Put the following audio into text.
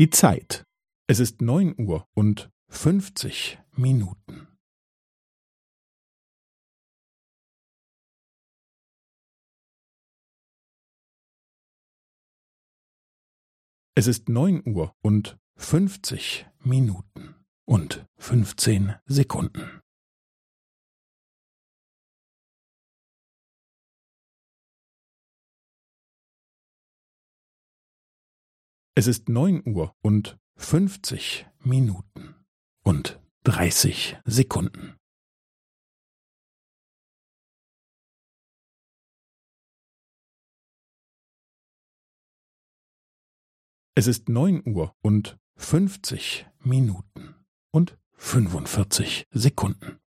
Die Zeit. Es ist neun Uhr und fünfzig Minuten. Es ist neun Uhr und fünfzig Minuten und fünfzehn Sekunden. Es ist neun Uhr und fünfzig Minuten und dreißig Sekunden. Es ist neun Uhr und fünfzig Minuten und fünfundvierzig Sekunden.